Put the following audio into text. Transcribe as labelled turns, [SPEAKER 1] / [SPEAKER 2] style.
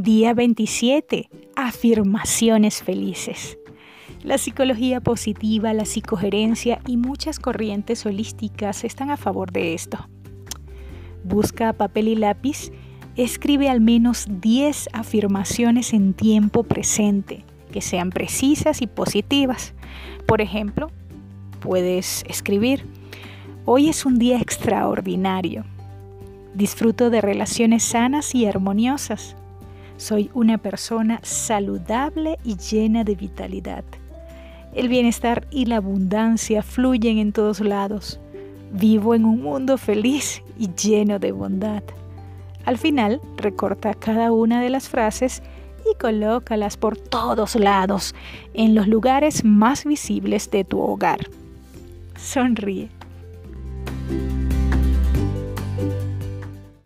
[SPEAKER 1] Día 27. Afirmaciones felices. La psicología positiva, la psicogerencia y muchas corrientes holísticas están a favor de esto. Busca papel y lápiz, escribe al menos 10 afirmaciones en tiempo presente, que sean precisas y positivas. Por ejemplo, puedes escribir, hoy es un día extraordinario. Disfruto de relaciones sanas y armoniosas. Soy una persona saludable y llena de vitalidad. El bienestar y la abundancia fluyen en todos lados. Vivo en un mundo feliz y lleno de bondad. Al final, recorta cada una de las frases y colócalas por todos lados, en los lugares más visibles de tu hogar. Sonríe.